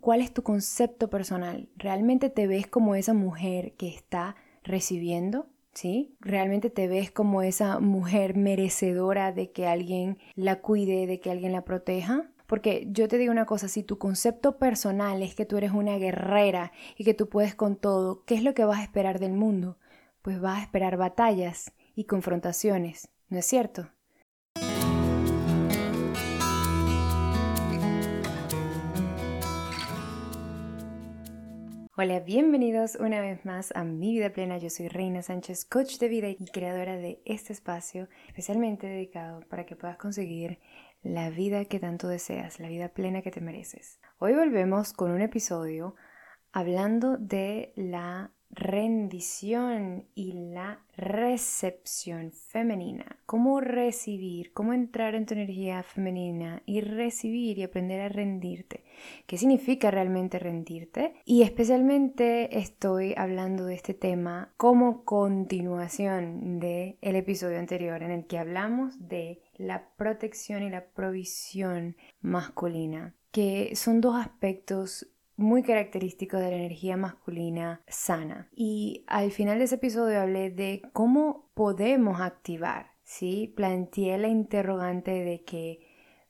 ¿Cuál es tu concepto personal? ¿Realmente te ves como esa mujer que está recibiendo? ¿Sí? ¿Realmente te ves como esa mujer merecedora de que alguien la cuide, de que alguien la proteja? Porque yo te digo una cosa, si tu concepto personal es que tú eres una guerrera y que tú puedes con todo, ¿qué es lo que vas a esperar del mundo? Pues vas a esperar batallas y confrontaciones, ¿no es cierto? Hola, bienvenidos una vez más a Mi Vida Plena. Yo soy Reina Sánchez, coach de vida y creadora de este espacio especialmente dedicado para que puedas conseguir la vida que tanto deseas, la vida plena que te mereces. Hoy volvemos con un episodio hablando de la rendición y la recepción femenina. Cómo recibir, cómo entrar en tu energía femenina y recibir y aprender a rendirte. ¿Qué significa realmente rendirte? Y especialmente estoy hablando de este tema como continuación del el episodio anterior en el que hablamos de la protección y la provisión masculina, que son dos aspectos muy característico de la energía masculina sana. Y al final de ese episodio hablé de cómo podemos activar, ¿sí? Planteé la interrogante de que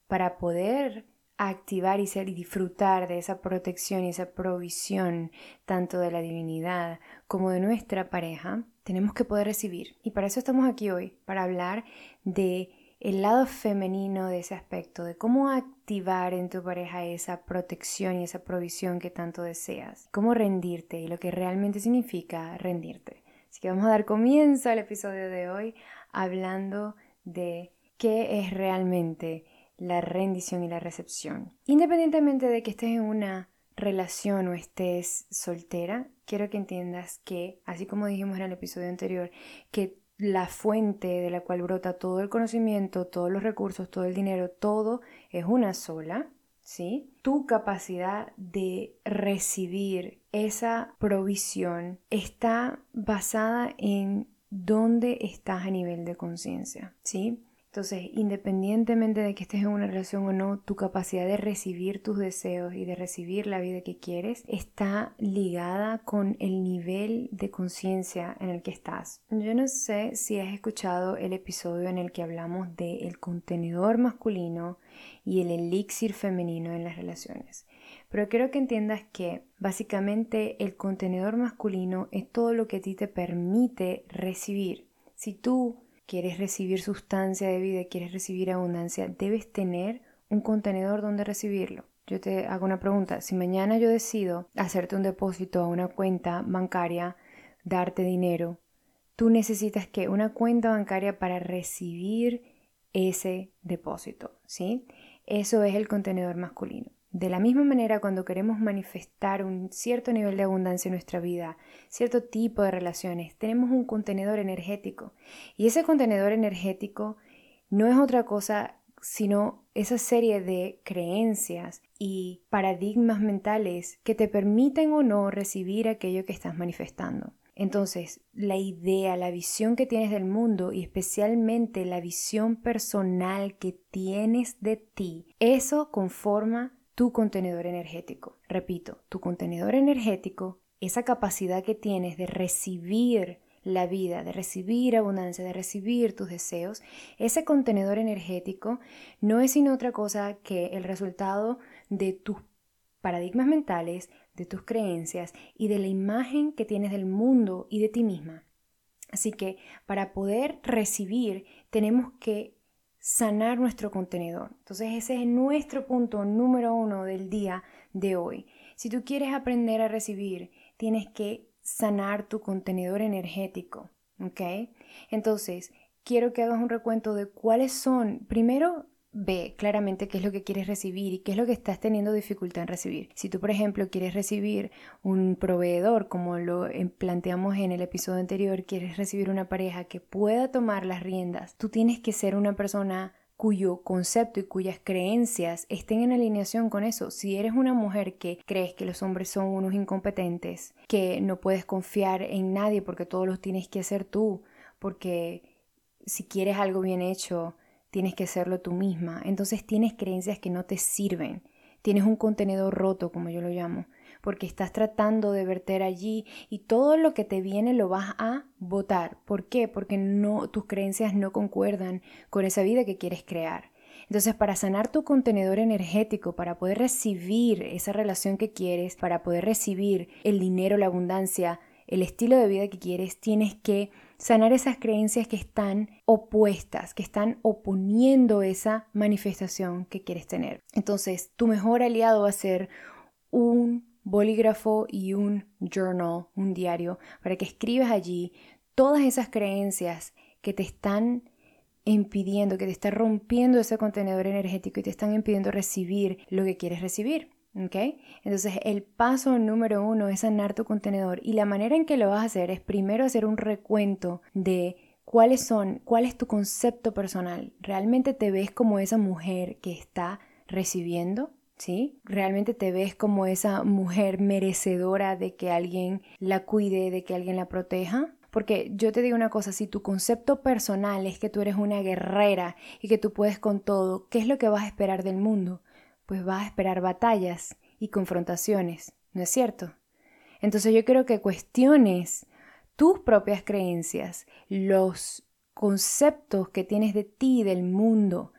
para poder activar y ser y disfrutar de esa protección y esa provisión tanto de la divinidad como de nuestra pareja, tenemos que poder recibir. Y para eso estamos aquí hoy, para hablar de el lado femenino de ese aspecto, de cómo activar en tu pareja esa protección y esa provisión que tanto deseas, cómo rendirte y lo que realmente significa rendirte. Así que vamos a dar comienzo al episodio de hoy hablando de qué es realmente la rendición y la recepción. Independientemente de que estés en una relación o estés soltera, quiero que entiendas que, así como dijimos en el episodio anterior, que la fuente de la cual brota todo el conocimiento, todos los recursos, todo el dinero, todo es una sola, ¿sí? Tu capacidad de recibir esa provisión está basada en dónde estás a nivel de conciencia, ¿sí? Entonces, independientemente de que estés en una relación o no, tu capacidad de recibir tus deseos y de recibir la vida que quieres está ligada con el nivel de conciencia en el que estás. Yo no sé si has escuchado el episodio en el que hablamos del contenedor masculino y el elixir femenino en las relaciones. Pero quiero que entiendas que básicamente el contenedor masculino es todo lo que a ti te permite recibir. Si tú quieres recibir sustancia de vida, quieres recibir abundancia, debes tener un contenedor donde recibirlo. Yo te hago una pregunta, si mañana yo decido hacerte un depósito a una cuenta bancaria, darte dinero, tú necesitas que una cuenta bancaria para recibir ese depósito, ¿sí? Eso es el contenedor masculino. De la misma manera, cuando queremos manifestar un cierto nivel de abundancia en nuestra vida, cierto tipo de relaciones, tenemos un contenedor energético. Y ese contenedor energético no es otra cosa sino esa serie de creencias y paradigmas mentales que te permiten o no recibir aquello que estás manifestando. Entonces, la idea, la visión que tienes del mundo y especialmente la visión personal que tienes de ti, eso conforma tu contenedor energético. Repito, tu contenedor energético, esa capacidad que tienes de recibir la vida, de recibir abundancia, de recibir tus deseos, ese contenedor energético no es sino otra cosa que el resultado de tus paradigmas mentales, de tus creencias y de la imagen que tienes del mundo y de ti misma. Así que para poder recibir tenemos que sanar nuestro contenedor. Entonces ese es nuestro punto número uno del día de hoy. Si tú quieres aprender a recibir, tienes que sanar tu contenedor energético. ¿Ok? Entonces, quiero que hagas un recuento de cuáles son, primero, ve claramente qué es lo que quieres recibir y qué es lo que estás teniendo dificultad en recibir. Si tú, por ejemplo, quieres recibir un proveedor, como lo planteamos en el episodio anterior, quieres recibir una pareja que pueda tomar las riendas, tú tienes que ser una persona cuyo concepto y cuyas creencias estén en alineación con eso. Si eres una mujer que crees que los hombres son unos incompetentes, que no puedes confiar en nadie porque todos los tienes que hacer tú, porque si quieres algo bien hecho, tienes que serlo tú misma. Entonces tienes creencias que no te sirven. tienes un contenedor roto, como yo lo llamo, porque estás tratando de verter allí y todo lo que te viene lo vas a botar. ¿Por qué? Porque no tus creencias no concuerdan con esa vida que quieres crear. Entonces, para sanar tu contenedor energético, para poder recibir esa relación que quieres, para poder recibir el dinero, la abundancia, el estilo de vida que quieres, tienes que sanar esas creencias que están opuestas, que están oponiendo esa manifestación que quieres tener. Entonces, tu mejor aliado va a ser un bolígrafo y un journal, un diario, para que escribas allí todas esas creencias que te están impidiendo, que te están rompiendo ese contenedor energético y te están impidiendo recibir lo que quieres recibir. ¿Ok? Entonces el paso número uno es sanar tu contenedor y la manera en que lo vas a hacer es primero hacer un recuento de cuáles son, cuál es tu concepto personal. ¿Realmente te ves como esa mujer que está recibiendo? ¿Sí? ¿Realmente te ves como esa mujer merecedora de que alguien la cuide, de que alguien la proteja? Porque yo te digo una cosa, si tu concepto personal es que tú eres una guerrera y que tú puedes con todo, ¿qué es lo que vas a esperar del mundo? Pues vas a esperar batallas y confrontaciones, ¿no es cierto? Entonces yo quiero que cuestiones tus propias creencias, los conceptos que tienes de ti, del mundo,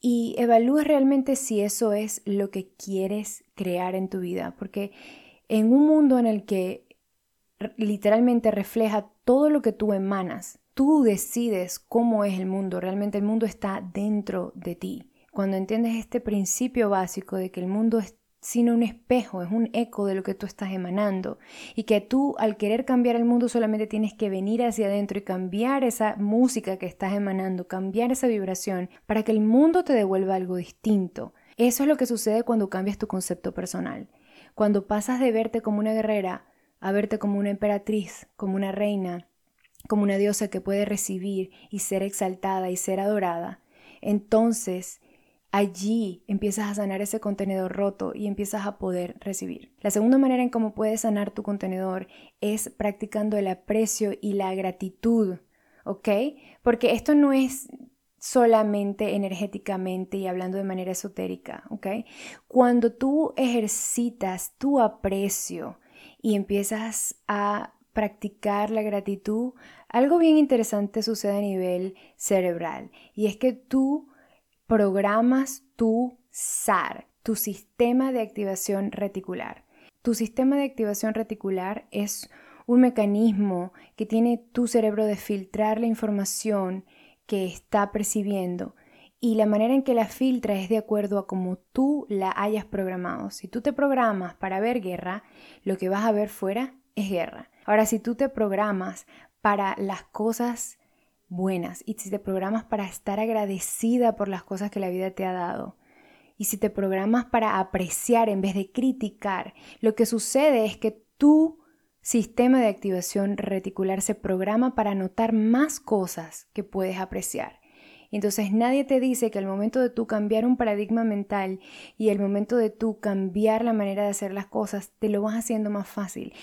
y evalúes realmente si eso es lo que quieres crear en tu vida, porque en un mundo en el que literalmente refleja todo lo que tú emanas, tú decides cómo es el mundo, realmente el mundo está dentro de ti. Cuando entiendes este principio básico de que el mundo es sino un espejo, es un eco de lo que tú estás emanando. Y que tú al querer cambiar el mundo solamente tienes que venir hacia adentro y cambiar esa música que estás emanando, cambiar esa vibración para que el mundo te devuelva algo distinto. Eso es lo que sucede cuando cambias tu concepto personal. Cuando pasas de verte como una guerrera a verte como una emperatriz, como una reina, como una diosa que puede recibir y ser exaltada y ser adorada, entonces allí empiezas a sanar ese contenedor roto y empiezas a poder recibir. La segunda manera en cómo puedes sanar tu contenedor es practicando el aprecio y la gratitud, ¿ok? Porque esto no es solamente energéticamente y hablando de manera esotérica, ¿ok? Cuando tú ejercitas tu aprecio y empiezas a practicar la gratitud, algo bien interesante sucede a nivel cerebral y es que tú programas tu SAR, tu sistema de activación reticular. Tu sistema de activación reticular es un mecanismo que tiene tu cerebro de filtrar la información que está percibiendo y la manera en que la filtra es de acuerdo a cómo tú la hayas programado. Si tú te programas para ver guerra, lo que vas a ver fuera es guerra. Ahora, si tú te programas para las cosas buenas y si te programas para estar agradecida por las cosas que la vida te ha dado y si te programas para apreciar en vez de criticar, lo que sucede es que tu sistema de activación reticular se programa para notar más cosas que puedes apreciar. Entonces nadie te dice que el momento de tú cambiar un paradigma mental y el momento de tú cambiar la manera de hacer las cosas, te lo vas haciendo más fácil.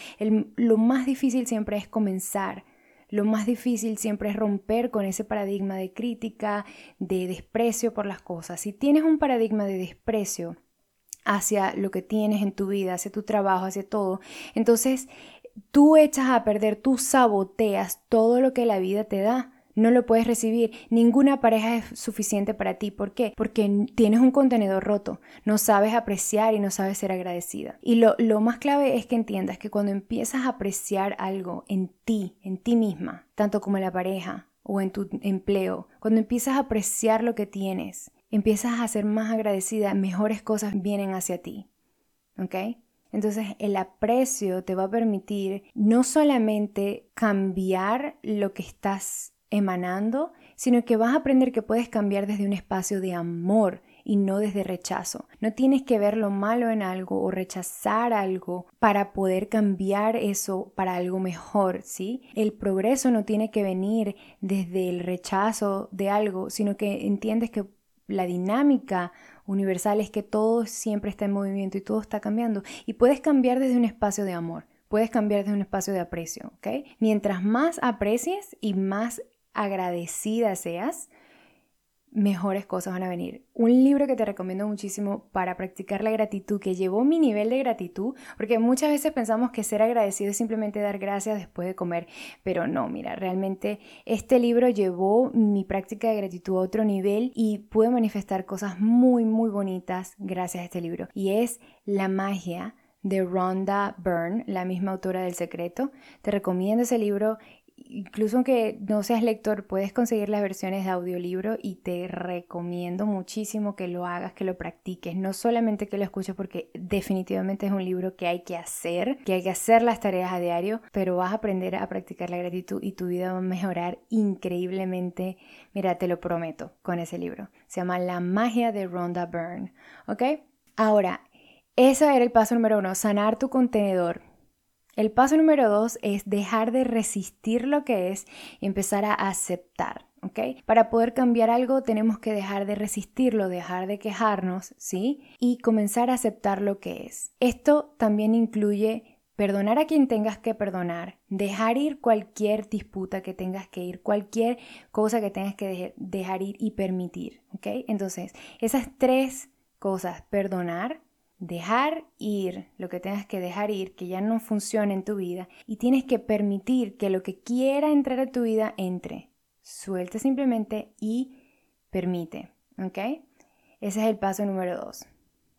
lo más difícil siempre es comenzar lo más difícil siempre es romper con ese paradigma de crítica, de desprecio por las cosas. Si tienes un paradigma de desprecio hacia lo que tienes en tu vida, hacia tu trabajo, hacia todo, entonces tú echas a perder, tú saboteas todo lo que la vida te da no lo puedes recibir. Ninguna pareja es suficiente para ti. ¿Por qué? Porque tienes un contenedor roto, no sabes apreciar y no sabes ser agradecida. Y lo, lo más clave es que entiendas que cuando empiezas a apreciar algo en ti, en ti misma, tanto como en la pareja o en tu empleo, cuando empiezas a apreciar lo que tienes, empiezas a ser más agradecida, mejores cosas vienen hacia ti. ¿Ok? Entonces el aprecio te va a permitir no solamente cambiar lo que estás emanando, sino que vas a aprender que puedes cambiar desde un espacio de amor y no desde rechazo. No tienes que ver lo malo en algo o rechazar algo para poder cambiar eso para algo mejor, ¿sí? El progreso no tiene que venir desde el rechazo de algo, sino que entiendes que la dinámica universal es que todo siempre está en movimiento y todo está cambiando y puedes cambiar desde un espacio de amor. Puedes cambiar desde un espacio de aprecio, ¿ok? Mientras más aprecies y más agradecida seas, mejores cosas van a venir. Un libro que te recomiendo muchísimo para practicar la gratitud, que llevó mi nivel de gratitud, porque muchas veces pensamos que ser agradecido es simplemente dar gracias después de comer, pero no, mira, realmente este libro llevó mi práctica de gratitud a otro nivel y pude manifestar cosas muy, muy bonitas gracias a este libro. Y es La magia de Rhonda Byrne, la misma autora del secreto. Te recomiendo ese libro incluso aunque no seas lector, puedes conseguir las versiones de audiolibro y te recomiendo muchísimo que lo hagas, que lo practiques, no solamente que lo escuches porque definitivamente es un libro que hay que hacer, que hay que hacer las tareas a diario, pero vas a aprender a practicar la gratitud y tu vida va a mejorar increíblemente. Mira, te lo prometo con ese libro. Se llama La magia de Rhonda Byrne, ¿ok? Ahora, ese era el paso número uno, sanar tu contenedor. El paso número dos es dejar de resistir lo que es y empezar a aceptar. Para poder cambiar algo tenemos que dejar de resistirlo, dejar de quejarnos, ¿sí? Y comenzar a aceptar lo que es. Esto también incluye perdonar a quien tengas que perdonar, dejar ir cualquier disputa que tengas que ir, cualquier cosa que tengas que dejar ir y permitir. Entonces, esas tres cosas, perdonar, dejar ir lo que tengas que dejar ir, que ya no funciona en tu vida, y tienes que permitir que lo que quiera entrar a tu vida entre. Suelta simplemente y permite, ¿ok? Ese es el paso número dos.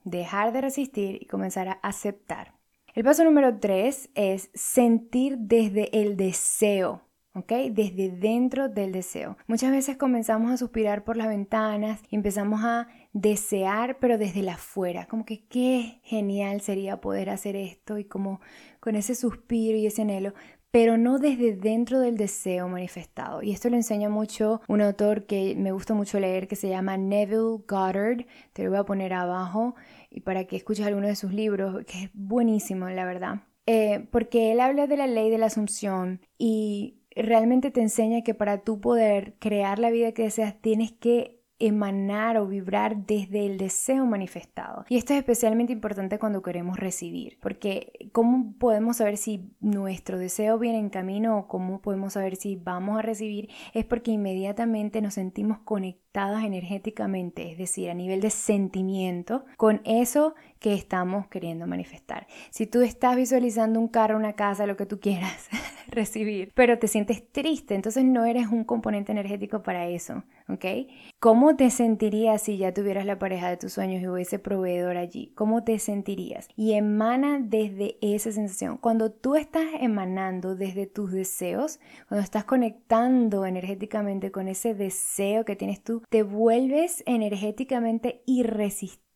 Dejar de resistir y comenzar a aceptar. El paso número tres es sentir desde el deseo. ¿Ok? Desde dentro del deseo. Muchas veces comenzamos a suspirar por las ventanas y empezamos a desear, pero desde la afuera, como que qué genial sería poder hacer esto y como con ese suspiro y ese anhelo, pero no desde dentro del deseo manifestado. Y esto lo enseña mucho un autor que me gusta mucho leer que se llama Neville Goddard, te lo voy a poner abajo y para que escuches alguno de sus libros, que es buenísimo, la verdad. Eh, porque él habla de la ley de la asunción y realmente te enseña que para tú poder crear la vida que deseas tienes que emanar o vibrar desde el deseo manifestado. Y esto es especialmente importante cuando queremos recibir, porque ¿cómo podemos saber si nuestro deseo viene en camino o cómo podemos saber si vamos a recibir? Es porque inmediatamente nos sentimos conectados energéticamente, es decir, a nivel de sentimiento, con eso que estamos queriendo manifestar. Si tú estás visualizando un carro, una casa, lo que tú quieras recibir, pero te sientes triste, entonces no eres un componente energético para eso, ¿ok? ¿Cómo te sentirías si ya tuvieras la pareja de tus sueños y hubiese proveedor allí? ¿Cómo te sentirías? Y emana desde esa sensación. Cuando tú estás emanando desde tus deseos, cuando estás conectando energéticamente con ese deseo que tienes tú, te vuelves energéticamente irresistible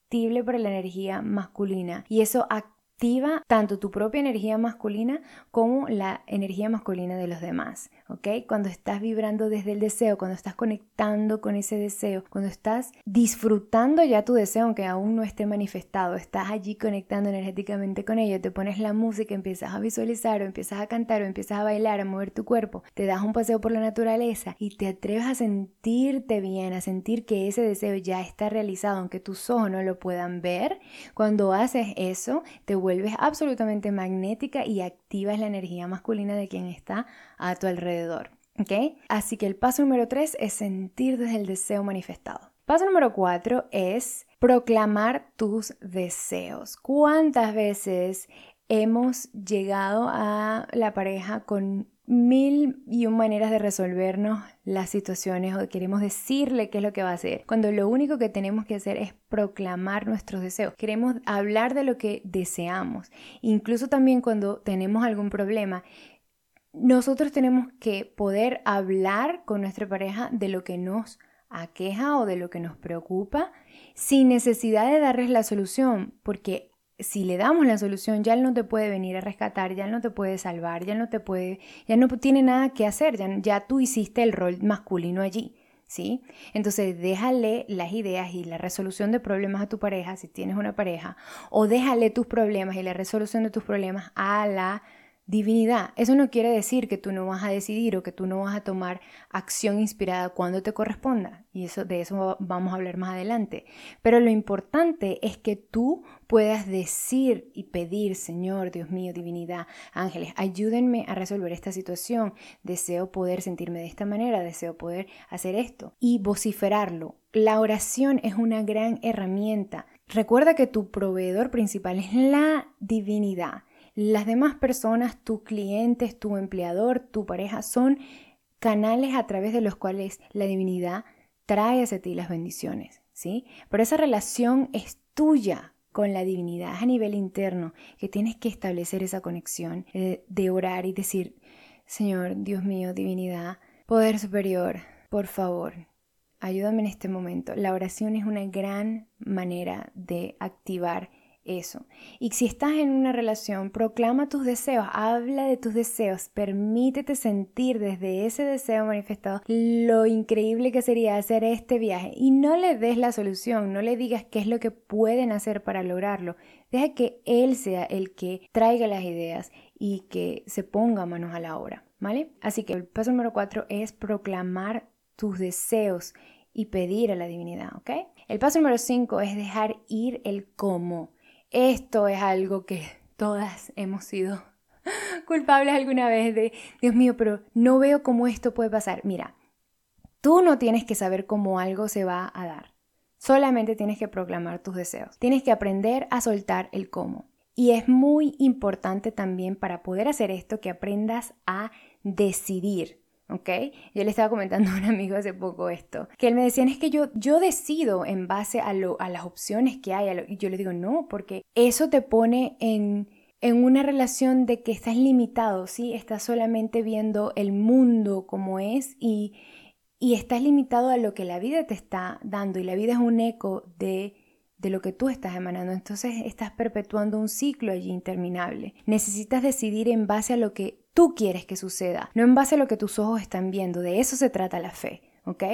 para la energía masculina y eso activa tanto tu propia energía masculina como la energía masculina de los demás. ¿Ok? Cuando estás vibrando desde el deseo, cuando estás conectando con ese deseo, cuando estás disfrutando ya tu deseo, aunque aún no esté manifestado, estás allí conectando energéticamente con ello, te pones la música, empiezas a visualizar o empiezas a cantar o empiezas a bailar, a mover tu cuerpo, te das un paseo por la naturaleza y te atreves a sentirte bien, a sentir que ese deseo ya está realizado, aunque tus ojos no lo puedan ver, cuando haces eso, te vuelves absolutamente magnética y activas la energía masculina de quien está a tu alrededor ¿Ok? Así que el paso número 3 es sentir desde el deseo manifestado. Paso número 4 es proclamar tus deseos. ¿Cuántas veces hemos llegado a la pareja con mil y un maneras de resolvernos las situaciones o queremos decirle qué es lo que va a hacer, cuando lo único que tenemos que hacer es proclamar nuestros deseos. Queremos hablar de lo que deseamos. Incluso también cuando tenemos algún problema, nosotros tenemos que poder hablar con nuestra pareja de lo que nos aqueja o de lo que nos preocupa sin necesidad de darles la solución, porque si le damos la solución, ya él no te puede venir a rescatar, ya él no te puede salvar, ya no te puede, ya no tiene nada que hacer, ya, ya tú hiciste el rol masculino allí. ¿Sí? Entonces déjale las ideas y la resolución de problemas a tu pareja si tienes una pareja o déjale tus problemas y la resolución de tus problemas a la divinidad. Eso no quiere decir que tú no vas a decidir o que tú no vas a tomar acción inspirada cuando te corresponda. Y eso, de eso vamos a hablar más adelante. Pero lo importante es que tú puedas decir y pedir, Señor, Dios mío, divinidad, ángeles, ayúdenme a resolver esta situación. Deseo poder sentirme de esta manera, deseo poder hacer esto. Y vociferarlo la oración es una gran herramienta. Recuerda que tu proveedor principal es la divinidad. Las demás personas, tus clientes, tu empleador, tu pareja, son canales a través de los cuales la divinidad trae hacia ti las bendiciones, ¿sí? Pero esa relación es tuya con la divinidad a nivel interno, que tienes que establecer esa conexión eh, de orar y decir, Señor, Dios mío, divinidad, poder superior, por favor, ayúdame en este momento. La oración es una gran manera de activar eso. Y si estás en una relación, proclama tus deseos, habla de tus deseos, permítete sentir desde ese deseo manifestado lo increíble que sería hacer este viaje y no le des la solución, no le digas qué es lo que pueden hacer para lograrlo. Deja que él sea el que traiga las ideas y que se ponga manos a la obra, ¿vale? Así que el paso número cuatro es proclamar tus deseos y pedir a la divinidad, ¿ok? El paso número 5 es dejar ir el cómo. Esto es algo que todas hemos sido culpables alguna vez de, Dios mío, pero no veo cómo esto puede pasar. Mira, tú no tienes que saber cómo algo se va a dar. Solamente tienes que proclamar tus deseos. Tienes que aprender a soltar el cómo. Y es muy importante también para poder hacer esto que aprendas a decidir. ¿Ok? Yo le estaba comentando a un amigo hace poco esto, que él me decía, es que yo, yo decido en base a, lo, a las opciones que hay, y yo le digo, no, porque eso te pone en, en una relación de que estás limitado, ¿sí? Estás solamente viendo el mundo como es y, y estás limitado a lo que la vida te está dando, y la vida es un eco de de lo que tú estás emanando. Entonces estás perpetuando un ciclo allí interminable. Necesitas decidir en base a lo que tú quieres que suceda, no en base a lo que tus ojos están viendo. De eso se trata la fe, ¿ok?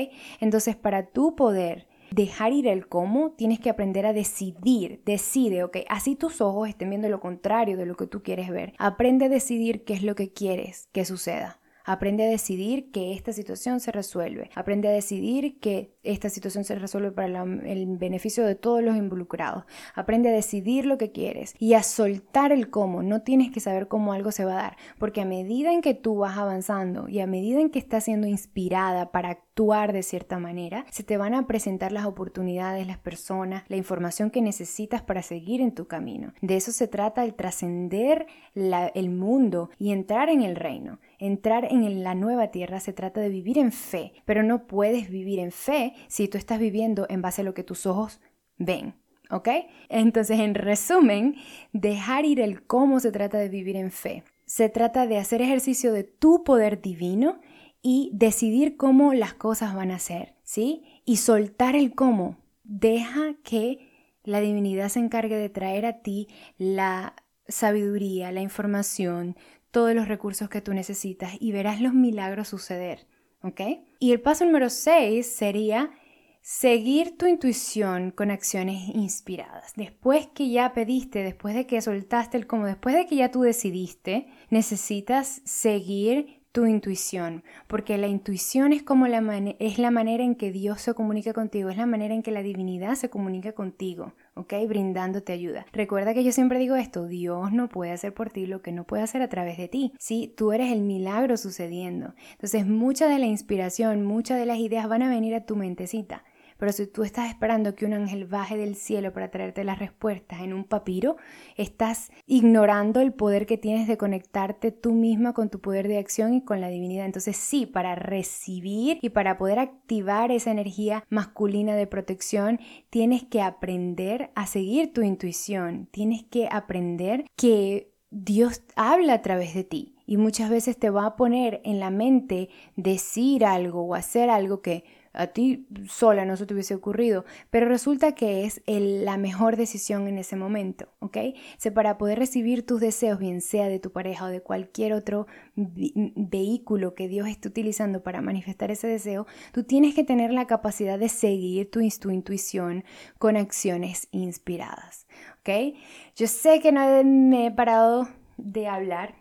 Entonces, para tú poder dejar ir el cómo, tienes que aprender a decidir. Decide, ¿ok? Así tus ojos estén viendo lo contrario de lo que tú quieres ver. Aprende a decidir qué es lo que quieres que suceda. Aprende a decidir que esta situación se resuelve. Aprende a decidir que esta situación se resuelve para el beneficio de todos los involucrados. Aprende a decidir lo que quieres y a soltar el cómo. No tienes que saber cómo algo se va a dar, porque a medida en que tú vas avanzando y a medida en que estás siendo inspirada para actuar de cierta manera, se te van a presentar las oportunidades, las personas, la información que necesitas para seguir en tu camino. De eso se trata el trascender el mundo y entrar en el reino. Entrar en la nueva tierra se trata de vivir en fe, pero no puedes vivir en fe si tú estás viviendo en base a lo que tus ojos ven. ¿Ok? Entonces, en resumen, dejar ir el cómo se trata de vivir en fe. Se trata de hacer ejercicio de tu poder divino y decidir cómo las cosas van a ser, ¿sí? Y soltar el cómo. Deja que la divinidad se encargue de traer a ti la sabiduría, la información, todos los recursos que tú necesitas y verás los milagros suceder, ¿ok? Y el paso número 6 sería seguir tu intuición con acciones inspiradas. Después que ya pediste, después de que soltaste el cómo, después de que ya tú decidiste, necesitas seguir tu intuición, porque la intuición es como la, es la manera en que Dios se comunica contigo, es la manera en que la divinidad se comunica contigo, ¿ok? Brindándote ayuda. Recuerda que yo siempre digo esto, Dios no puede hacer por ti lo que no puede hacer a través de ti, ¿sí? Tú eres el milagro sucediendo. Entonces, mucha de la inspiración, muchas de las ideas van a venir a tu mentecita. Pero si tú estás esperando que un ángel baje del cielo para traerte las respuestas en un papiro, estás ignorando el poder que tienes de conectarte tú misma con tu poder de acción y con la divinidad. Entonces sí, para recibir y para poder activar esa energía masculina de protección, tienes que aprender a seguir tu intuición. Tienes que aprender que Dios habla a través de ti y muchas veces te va a poner en la mente decir algo o hacer algo que a ti sola no se te hubiese ocurrido, pero resulta que es la mejor decisión en ese momento, ¿ok? O para poder recibir tus deseos, bien sea de tu pareja o de cualquier otro vehículo que Dios esté utilizando para manifestar ese deseo, tú tienes que tener la capacidad de seguir tu, tu intuición con acciones inspiradas, ¿ok? Yo sé que no me he parado de hablar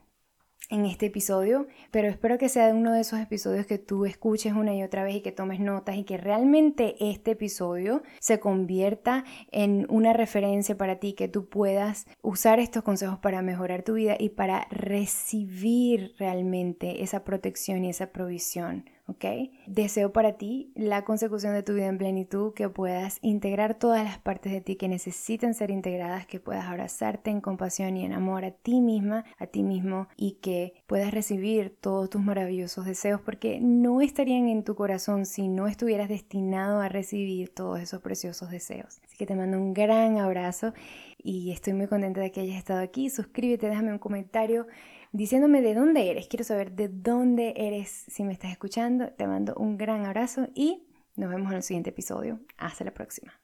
en este episodio, pero espero que sea uno de esos episodios que tú escuches una y otra vez y que tomes notas y que realmente este episodio se convierta en una referencia para ti, que tú puedas usar estos consejos para mejorar tu vida y para recibir realmente esa protección y esa provisión. ¿Ok? Deseo para ti la consecución de tu vida en plenitud, que puedas integrar todas las partes de ti que necesitan ser integradas, que puedas abrazarte en compasión y en amor a ti misma, a ti mismo y que puedas recibir todos tus maravillosos deseos porque no estarían en tu corazón si no estuvieras destinado a recibir todos esos preciosos deseos. Así que te mando un gran abrazo y estoy muy contenta de que hayas estado aquí. Suscríbete, déjame un comentario diciéndome de dónde eres. Quiero saber de dónde eres si me estás escuchando. Te mando un gran abrazo y nos vemos en el siguiente episodio. Hasta la próxima.